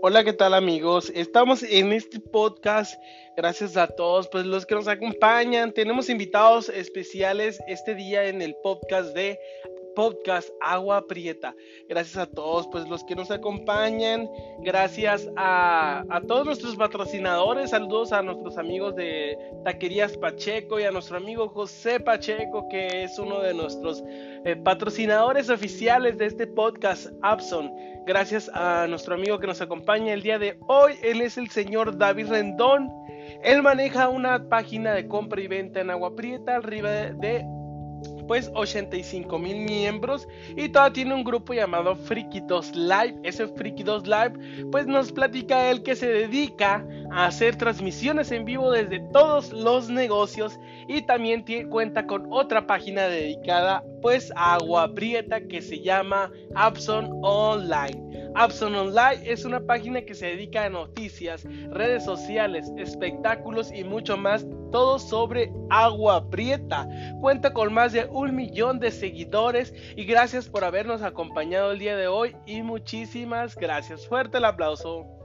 Hola, ¿qué tal amigos? Estamos en este podcast, gracias a todos, pues los que nos acompañan. Tenemos invitados especiales este día en el podcast de podcast Agua Prieta. Gracias a todos, pues los que nos acompañan, gracias a, todos nuestros patrocinadores, saludos a nuestros amigos de Taquerías Pacheco y a nuestro amigo José Pacheco, que es uno de nuestros eh, patrocinadores oficiales de este podcast, Abson. Gracias a nuestro amigo que nos acompaña el día de hoy, él es el señor David Rendón. Él maneja una página de compra y venta en Agua Prieta, arriba de pues 85 mil miembros y todavía tiene un grupo llamado Friki 2 Live. Ese Friki 2 Live pues nos platica él que se dedica hacer transmisiones en vivo desde todos los negocios y también tiene, cuenta con otra página dedicada pues a Agua Prieta que se llama Abson Online. Abson Online es una página que se dedica a noticias, redes sociales, espectáculos y mucho más, todo sobre Agua Prieta. Cuenta con más de un millón de seguidores y gracias por habernos acompañado el día de hoy y muchísimas gracias. Fuerte el aplauso.